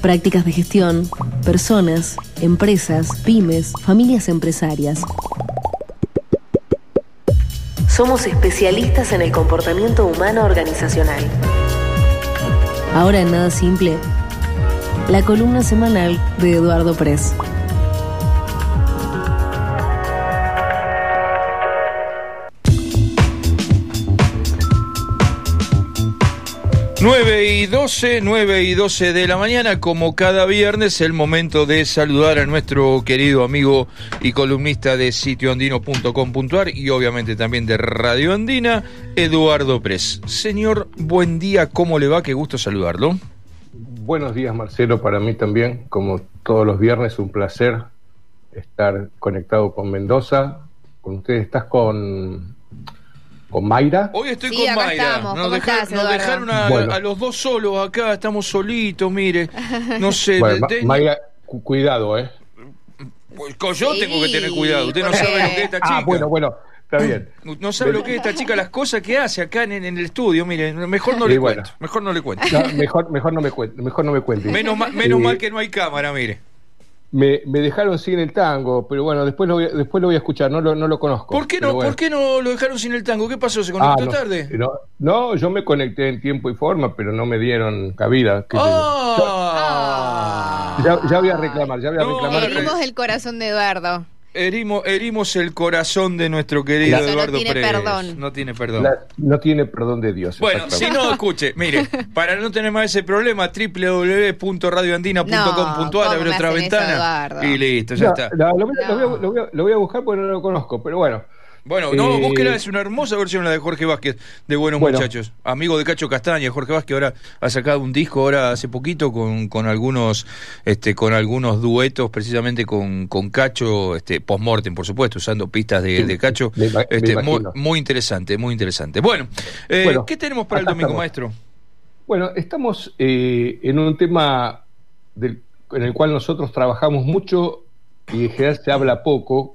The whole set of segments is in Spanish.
Prácticas de gestión, personas, empresas, pymes, familias empresarias. Somos especialistas en el comportamiento humano organizacional. Ahora en Nada Simple, la columna semanal de Eduardo Press. 9 y 12, 9 y 12 de la mañana, como cada viernes, el momento de saludar a nuestro querido amigo y columnista de sitioandino.com.ar y obviamente también de Radio Andina, Eduardo Pres. Señor, buen día, ¿cómo le va? Qué gusto saludarlo. Buenos días, Marcelo, para mí también, como todos los viernes, un placer estar conectado con Mendoza. Con ustedes estás con con Mayra. Hoy estoy con Mayra. nos, dejaron a, los dos solos acá, estamos solitos, mire. No sé. Mayra, cuidado, ¿eh? Pues yo tengo que tener cuidado. Usted no sabe lo que es esta ah, chica. Ah, bueno, bueno. Está bien. No sabe lo que es esta chica, las cosas que hace acá en, el estudio. Mire, mejor no le cuento. Mejor no le cuento. mejor, mejor no me cuente. Mejor no me cuente. Menos, menos mal que no hay cámara, mire. Me, me, dejaron sin el tango, pero bueno, después lo voy, después lo voy a escuchar, no lo, no lo conozco. ¿Por qué no, ¿Por qué no lo dejaron sin el tango? ¿Qué pasó? ¿Se conectó ah, tarde? No, yo me conecté en tiempo y forma, pero no me dieron cabida. Ah. Ya, ya, voy a reclamar, ya voy a reclamar. el corazón de Eduardo. Herimos, herimos el corazón de nuestro querido Eduardo no tiene Perdón. No tiene perdón. no tiene perdón de Dios. Bueno, si no, escuche, mire, para no tener más ese problema, www.radioandina.com.ar, abre otra ventana y listo, ya está. lo, voy a, buscar porque no lo conozco, pero bueno. Bueno, no, eh, búsquela, es una hermosa versión la de Jorge Vázquez, de Buenos Muchachos. Amigo de Cacho Castaña, Jorge Vázquez ahora ha sacado un disco ahora hace poquito con, con algunos este con algunos duetos precisamente con, con Cacho, este post-mortem, por supuesto, usando pistas de, Cacho. este, muy, interesante, muy interesante. Bueno, eh, ¿qué tenemos para el domingo, maestro? Bueno, estamos eh, en un tema del, en el cual nosotros trabajamos mucho y en general se habla poco,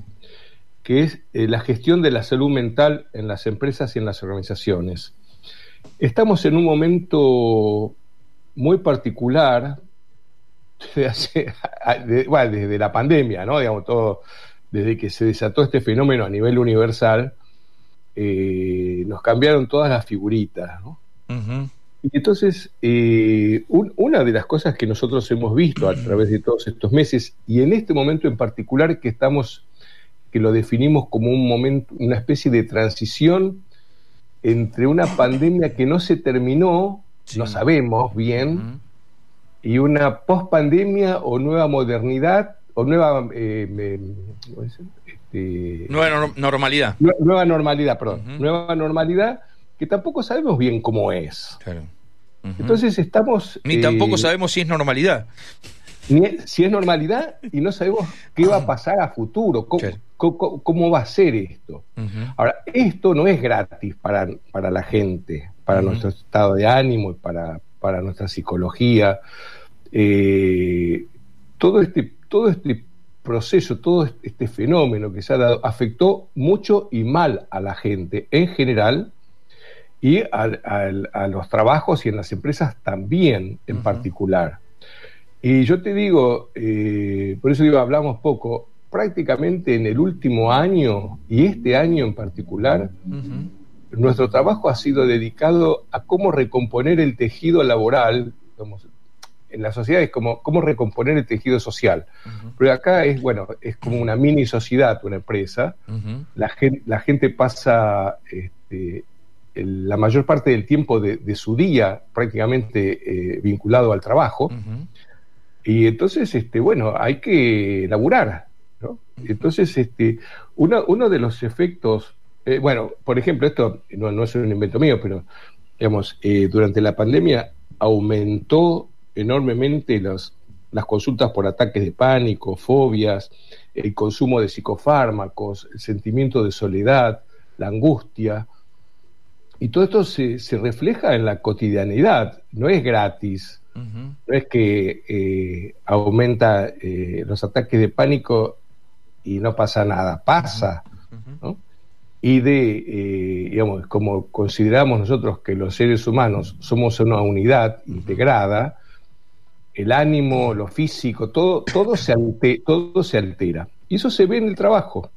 que es eh, la gestión de la salud mental en las empresas y en las organizaciones. Estamos en un momento muy particular desde, la pandemia, ¿no? Digamos, todo, desde que se desató este fenómeno a nivel universal, eh, nos cambiaron todas las figuritas, ¿no? Y entonces, eh, una de las cosas que nosotros hemos visto a través de todos estos meses, y en este momento en particular que estamos que lo definimos como un momento, una especie de transición entre una pandemia que no se terminó, no sabemos bien, y una pospandemia o nueva modernidad o nueva eh, este, nueva normalidad. Nueva, normalidad, perdón. Nueva normalidad que tampoco sabemos bien cómo es. Entonces estamos... Ni tampoco eh, sabemos si es normalidad si es normalidad y no sabemos qué va a pasar a futuro, cómo, va a ser esto. Ahora, esto no es gratis para, para la gente, para nuestro estado de ánimo y para, para nuestra psicología. Eh, todo, este, todo este proceso, todo este fenómeno que se ha dado, afectó mucho y mal a la gente en general y a, los trabajos y en las empresas también en particular. Y yo te digo, eh, por eso digo, hablamos poco, prácticamente en el último año, y este año en particular, nuestro trabajo ha sido dedicado a cómo recomponer el tejido laboral, en la sociedad es como cómo recomponer el tejido social. Pero acá es, bueno, es como una mini sociedad, una empresa. la, gente, la gente pasa este, la mayor parte del tiempo de, su día prácticamente eh, vinculado al trabajo. Y entonces, este, bueno, hay que laburar, ¿no? Entonces, este, uno, uno de los efectos, eh, bueno, por ejemplo, esto no, no, es un invento mío, pero, digamos, eh, durante la pandemia aumentó enormemente las, las consultas por ataques de pánico, fobias, el consumo de psicofármacos, el sentimiento de soledad, la angustia. Y todo esto se, se refleja en la cotidianidad, no es gratis. No es que eh, aumenta eh, los ataques de pánico y no pasa nada, pasa. Y de, eh, digamos, como consideramos nosotros que los seres humanos somos una unidad integrada, el ánimo, lo físico, todo, todo, se, todo se altera. Y eso se ve en el trabajo.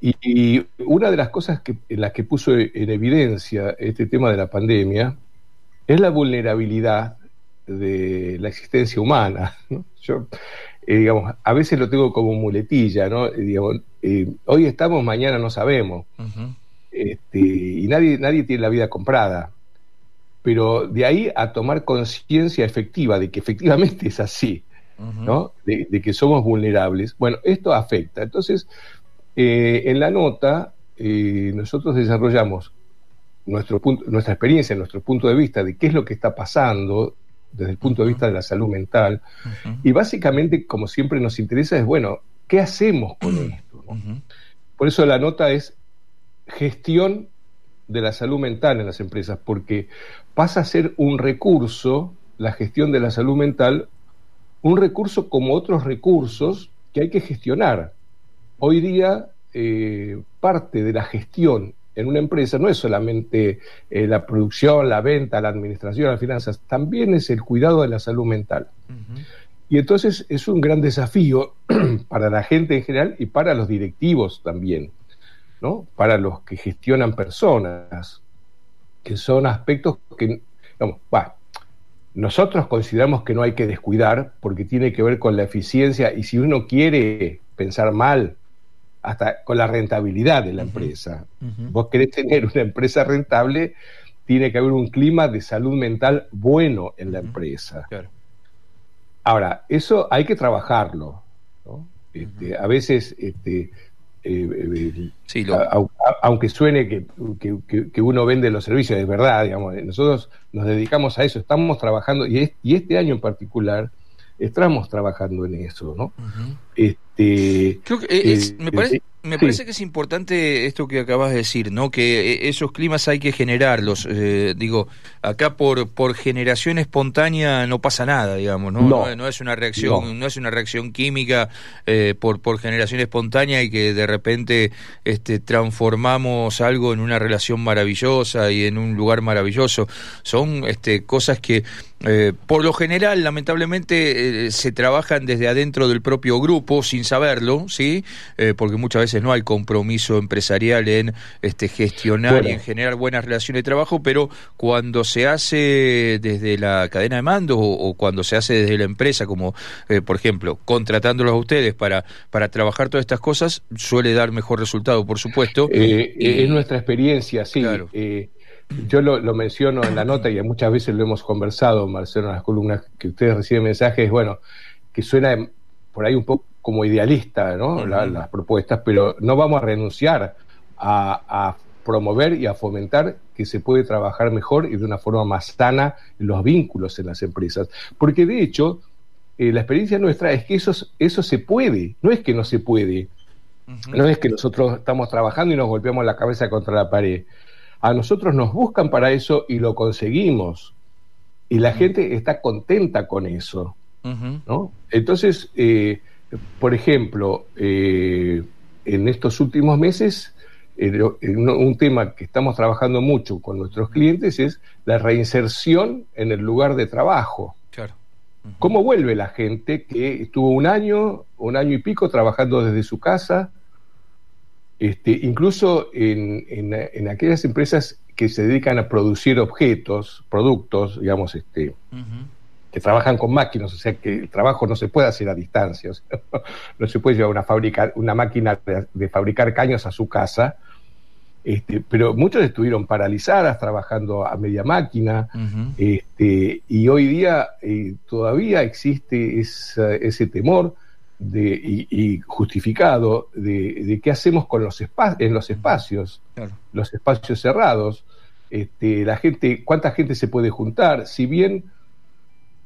Y, una de las cosas que, en las que puso en evidencia este tema de la pandemia es la vulnerabilidad de la existencia humana. Yo, eh, digamos, a veces lo tengo como muletilla, ¿no? Eh, eh, hoy estamos, mañana no sabemos. este, y nadie, nadie tiene la vida comprada. Pero de ahí a tomar conciencia efectiva de que efectivamente es así, ¿no? De, que somos vulnerables. Bueno, esto afecta. Entonces, en la nota, nosotros desarrollamos nuestro punto, nuestra experiencia, nuestro punto de vista de qué es lo que está pasando desde el punto de vista de la salud mental. Y básicamente, como siempre nos interesa, es, bueno, ¿qué hacemos con esto? Por eso la nota es gestión de la salud mental en las empresas, porque pasa a ser un recurso, la gestión de la salud mental, un recurso como otros recursos que hay que gestionar. Hoy día, eh, parte de la gestión en una empresa no es solamente eh, la producción, la venta, la administración, las finanzas, también es el cuidado de la salud mental. Y entonces es un gran desafío para la gente en general y para los directivos también, ¿no? Para los que gestionan personas, que son aspectos que, digamos, nosotros consideramos que no hay que descuidar porque tiene que ver con la eficiencia y si uno quiere pensar mal, hasta con la rentabilidad de la empresa. Vos querés tener una empresa rentable, tiene que haber un clima de salud mental bueno en la empresa. Ahora, eso hay que trabajarlo. Este, a veces, este, eh, eh, aunque suene que, que, uno vende los servicios, es verdad, digamos, nosotros nos dedicamos a eso, estamos trabajando, y, y este año en particular, estamos trabajando en eso, ¿no? este, Creo que eh, me parece, me parece que es importante esto que acabas de decir, ¿no? Que eh, esos climas hay que generarlos. Eh, digo, acá por por generación espontánea no pasa nada, digamos, ¿no? No, es una reacción, no. es una reacción química eh, por por generación espontánea y que de repente este transformamos algo en una relación maravillosa y en un lugar maravilloso. Son este cosas que por lo general, lamentablemente, se trabajan desde adentro del propio grupo sin saberlo, ¿sí? porque muchas veces no hay compromiso empresarial en este, gestionar y en generar buenas relaciones de trabajo, pero cuando se hace desde la cadena de mando o, cuando se hace desde la empresa, como eh, por ejemplo contratándolos a ustedes para, para trabajar todas estas cosas, suele dar mejor resultado, por supuesto. Eh, es nuestra experiencia, sí. Eh, yo lo, menciono en la nota y muchas veces lo hemos conversado, Marcelo, en las columnas que ustedes reciben mensajes, bueno, que suena por ahí un poco como idealista ¿no? las propuestas, pero no vamos a renunciar a, promover y a fomentar que se puede trabajar mejor y de una forma más sana los vínculos en las empresas. Porque de hecho, eh, la experiencia nuestra es que eso, eso se puede, no es que no se puede. No es que nosotros estamos trabajando y nos golpeamos la cabeza contra la pared. A nosotros nos buscan para eso y lo conseguimos. Y la gente está contenta con eso. ¿no? Entonces, eh, por ejemplo, eh, en estos últimos meses, un tema que estamos trabajando mucho con nuestros clientes es la reinserción en el lugar de trabajo. Claro. ¿Cómo vuelve la gente que estuvo un año, un año y pico trabajando desde su casa? Este, incluso en, aquellas empresas que se dedican a producir objetos, productos, digamos, este, que trabajan con máquinas, o sea que el trabajo no se puede hacer a distancia, no se puede llevar una, fábrica, una máquina de, fabricar caños a su casa, este, pero muchos estuvieron paralizadas trabajando a media máquina, este, y hoy día eh, todavía existe ese temor de, y, justificado de, qué hacemos con los en los espacios, los espacios cerrados, este, la gente, cuánta gente se puede juntar, si bien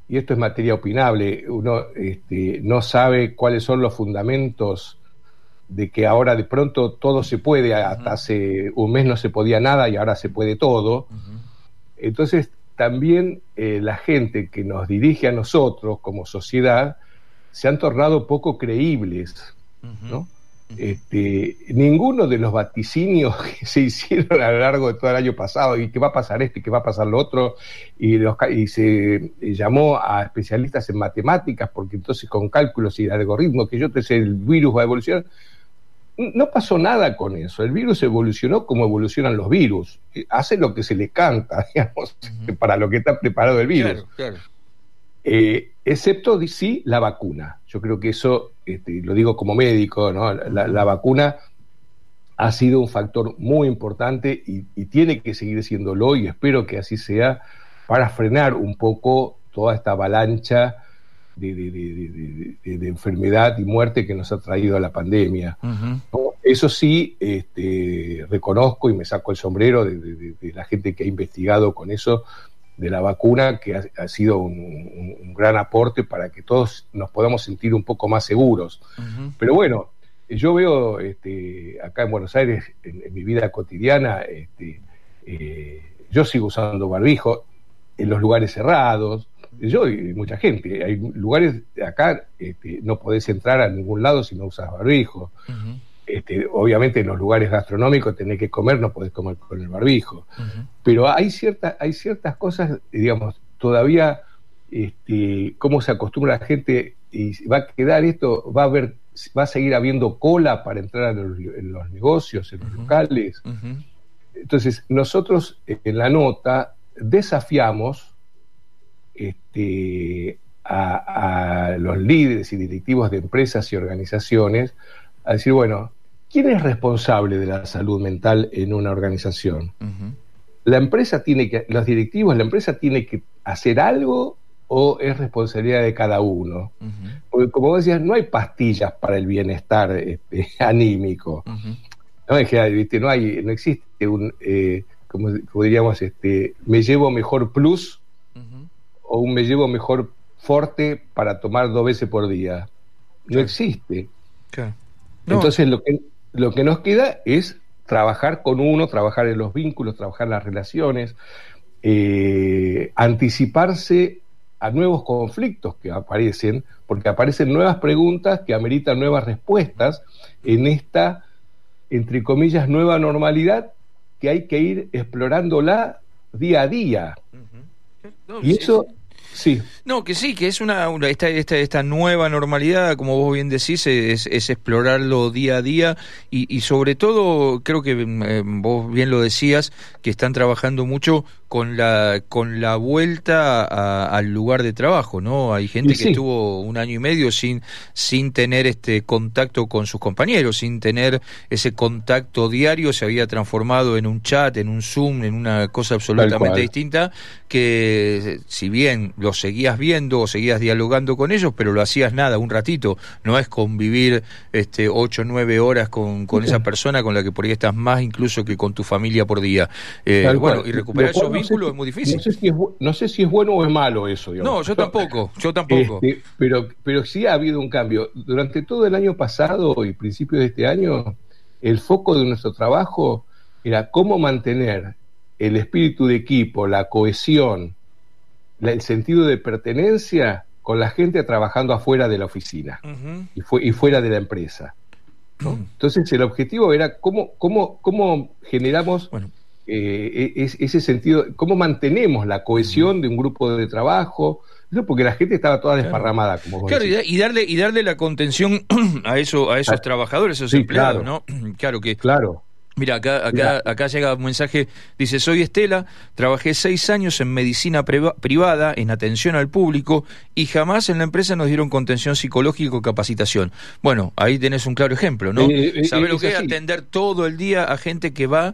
y esto es materia opinable, uno este, no sabe cuáles son los fundamentos de que ahora de pronto todo se puede, hasta hace un mes no se podía nada y ahora se puede todo. Entonces, también eh, la gente que nos dirige a nosotros como sociedad se han tornado poco creíbles, ¿no? Este, ninguno de los vaticinios que se hicieron a lo largo de todo el año pasado, y que va a pasar esto y que va a pasar lo otro, y, y se llamó a especialistas en matemáticas, porque entonces con cálculos y algoritmos, que yo te sé, el virus va a evolucionar. No pasó nada con eso. El virus evolucionó como evolucionan los virus. Hace lo que se le canta, digamos, para lo que está preparado el virus. Eh, excepto sí la vacuna. Yo creo que eso, este, lo digo como médico, ¿no? la, vacuna ha sido un factor muy importante y, tiene que seguir siéndolo y espero que así sea para frenar un poco toda esta avalancha de, enfermedad y muerte que nos ha traído la pandemia. Eso sí, este, reconozco y me saco el sombrero de, la gente que ha investigado con eso, de la vacuna, que ha, sido un, gran aporte para que todos nos podamos sentir un poco más seguros. Pero bueno, yo veo este, acá en Buenos Aires, en, mi vida cotidiana, este, eh, yo sigo usando barbijo en los lugares cerrados, yo y mucha gente, hay lugares acá, este, no podés entrar a ningún lado si no usas barbijo. Este, obviamente en los lugares gastronómicos tenés que comer, no podés comer con el barbijo. Pero hay, ciertas hay ciertas cosas, digamos, todavía, este, cómo se acostumbra la gente y va a quedar esto, va a haber, va a seguir habiendo cola para entrar en los, negocios, en los locales. Entonces, nosotros en la nota desafiamos este, a los líderes y directivos de empresas y organizaciones a decir, bueno, ¿quién es responsable de la salud mental en una organización? La empresa tiene que, los directivos, la empresa tiene que hacer algo o es responsabilidad de cada uno. Porque como vos decías, no hay pastillas para el bienestar este, anímico. no, no, hay, no existe un, eh, como, diríamos, este, me llevo mejor plus o un me llevo mejor forte para tomar dos veces por día. No existe. Entonces lo que, lo que nos queda es trabajar con uno, trabajar en los vínculos, trabajar las relaciones, eh, anticiparse a nuevos conflictos que aparecen, porque aparecen nuevas preguntas que ameritan nuevas respuestas en esta, entre comillas, nueva normalidad que hay que ir explorándola día a día. y eso... Sí. No, que sí, que es una, esta, esta, esta, nueva normalidad, como vos bien decís, es, explorarlo día a día y, y sobre todo, creo que eh, vos bien lo decías, que están trabajando mucho con la con la vuelta al lugar de trabajo, ¿no? Hay gente que estuvo un año y medio sin sin tener este contacto con sus compañeros, sin tener ese contacto diario, se había transformado en un chat, en un Zoom, en una cosa absolutamente distinta que si bien lo seguías viendo o seguías dialogando con ellos, pero lo hacías nada, un ratito, no es convivir este ocho o nueve horas con, con esa persona con la que por ahí estás más incluso que con tu familia por día. Eh, bueno, y recuperar esos vínculos es muy difícil. No sé, si es, bueno o es malo eso. No, yo tampoco, yo tampoco. Este, pero, pero sí ha habido un cambio. Durante todo el año pasado y principios de este año, el foco de nuestro trabajo era cómo mantener el espíritu de equipo, la cohesión, el sentido de pertenencia con la gente trabajando afuera de la oficina y, y fuera de la empresa. Entonces el objetivo era cómo, cómo, cómo generamos eh, e, ese sentido, cómo mantenemos la cohesión de un grupo de trabajo, porque la gente estaba toda desparramada, como vos Claro, y darle, y darle la contención a eso, a esos trabajadores, a esos empleados, ¿no? Claro que claro. Mira, acá, acá, acá llega un mensaje, dice, soy Estela, trabajé seis años en medicina privada, en atención al público, y jamás en la empresa nos dieron contención psicológica o capacitación. Bueno, ahí tenés un claro ejemplo, ¿no? Eh, eh, ¿Sabés lo que es atender todo el día a gente que va,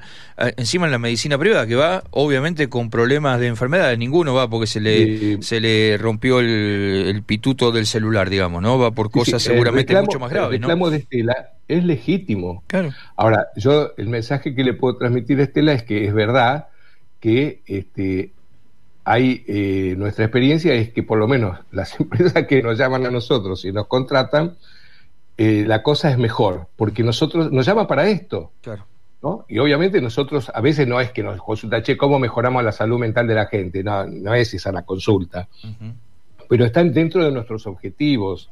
encima en la medicina privada, que va obviamente con problemas de enfermedad, ninguno va porque se le, se le rompió el, pituto del celular, digamos, ¿no? Va por cosas seguramente mucho más graves, el reclamo de Estela es legítimo. Claro. Ahora, yo el mensaje que le puedo transmitir a Estela es que es verdad que este, hay eh, nuestra experiencia es que por lo menos las empresas que nos llaman a nosotros y nos contratan, eh, la cosa es mejor, porque nosotros nos llaman para esto. Claro. ¿no? Y obviamente nosotros a veces no es que nos consulta, che, ¿cómo mejoramos la salud mental de la gente? No, no es esa la consulta. Pero están dentro de nuestros objetivos.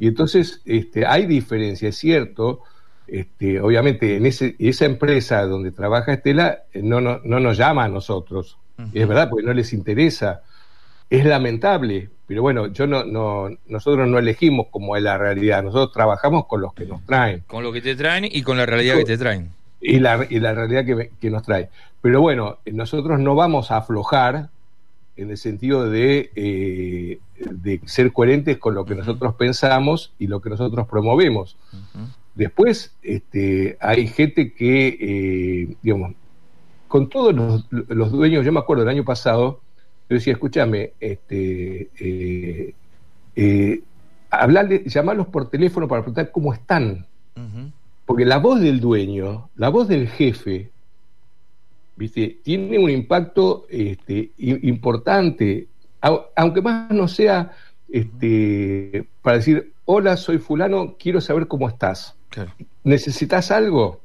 Y entonces este, hay diferencia, es cierto, este, obviamente en ese, esa empresa donde trabaja Estela eh, no, no, no nos llama a nosotros. Es verdad, porque no les interesa. Es lamentable, pero bueno, yo no, no, nosotros no elegimos como es la realidad, nosotros trabajamos con los que nos traen. Con lo que te traen y con la realidad que te traen. Y la, y la realidad que, que nos trae. Pero bueno, nosotros no vamos a aflojar en el sentido de, eh, de ser coherentes con lo que nosotros pensamos y lo que nosotros promovemos. Después este, hay gente que, eh, digamos, con todos los, dueños, yo me acuerdo el año pasado, yo decía, escúchame, este, eh, hablarle, llamarlos por teléfono para preguntar cómo están. Porque la voz del dueño, la voz del jefe, ¿viste? tiene un impacto este, importante, aunque más no sea este, para decir, hola, soy fulano, quiero saber cómo estás. ¿Necesitas algo?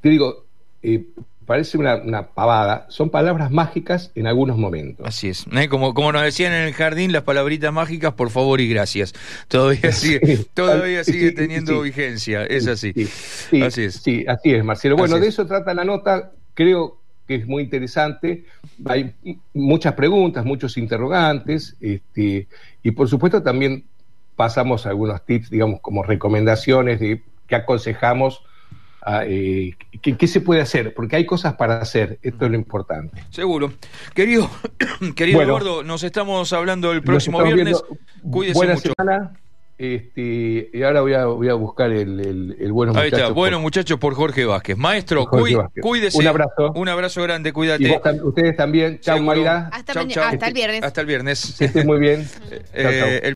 Te digo, eh, parece una, pavada, son palabras mágicas en algunos momentos. Así es. ¿eh? Como, como nos decían en el jardín, las palabritas mágicas, por favor y gracias. Todavía sigue, todavía sigue teniendo vigencia, es así. así es. Sí, así es, Marcelo. Bueno, de eso trata la nota, creo que es muy interesante. Hay muchas preguntas, muchos interrogantes, este, y por supuesto también pasamos algunos tips, digamos, como recomendaciones de que aconsejamos eh, ¿qué, se puede hacer? Porque hay cosas para hacer, esto es lo importante. Seguro. Querido, querido Eduardo, nos estamos hablando el próximo viernes. Cuídese buena mucho. Semana. Este, y ahora voy a, voy a buscar el, el, el Buenos Ahí Está, Buenos Muchachos por Jorge Vázquez. Maestro, cuídese. Un abrazo. Un abrazo grande, cuídate. ustedes también. Chao, Mayra. Hasta, hasta el viernes. Hasta el viernes. Que muy bien. Eh,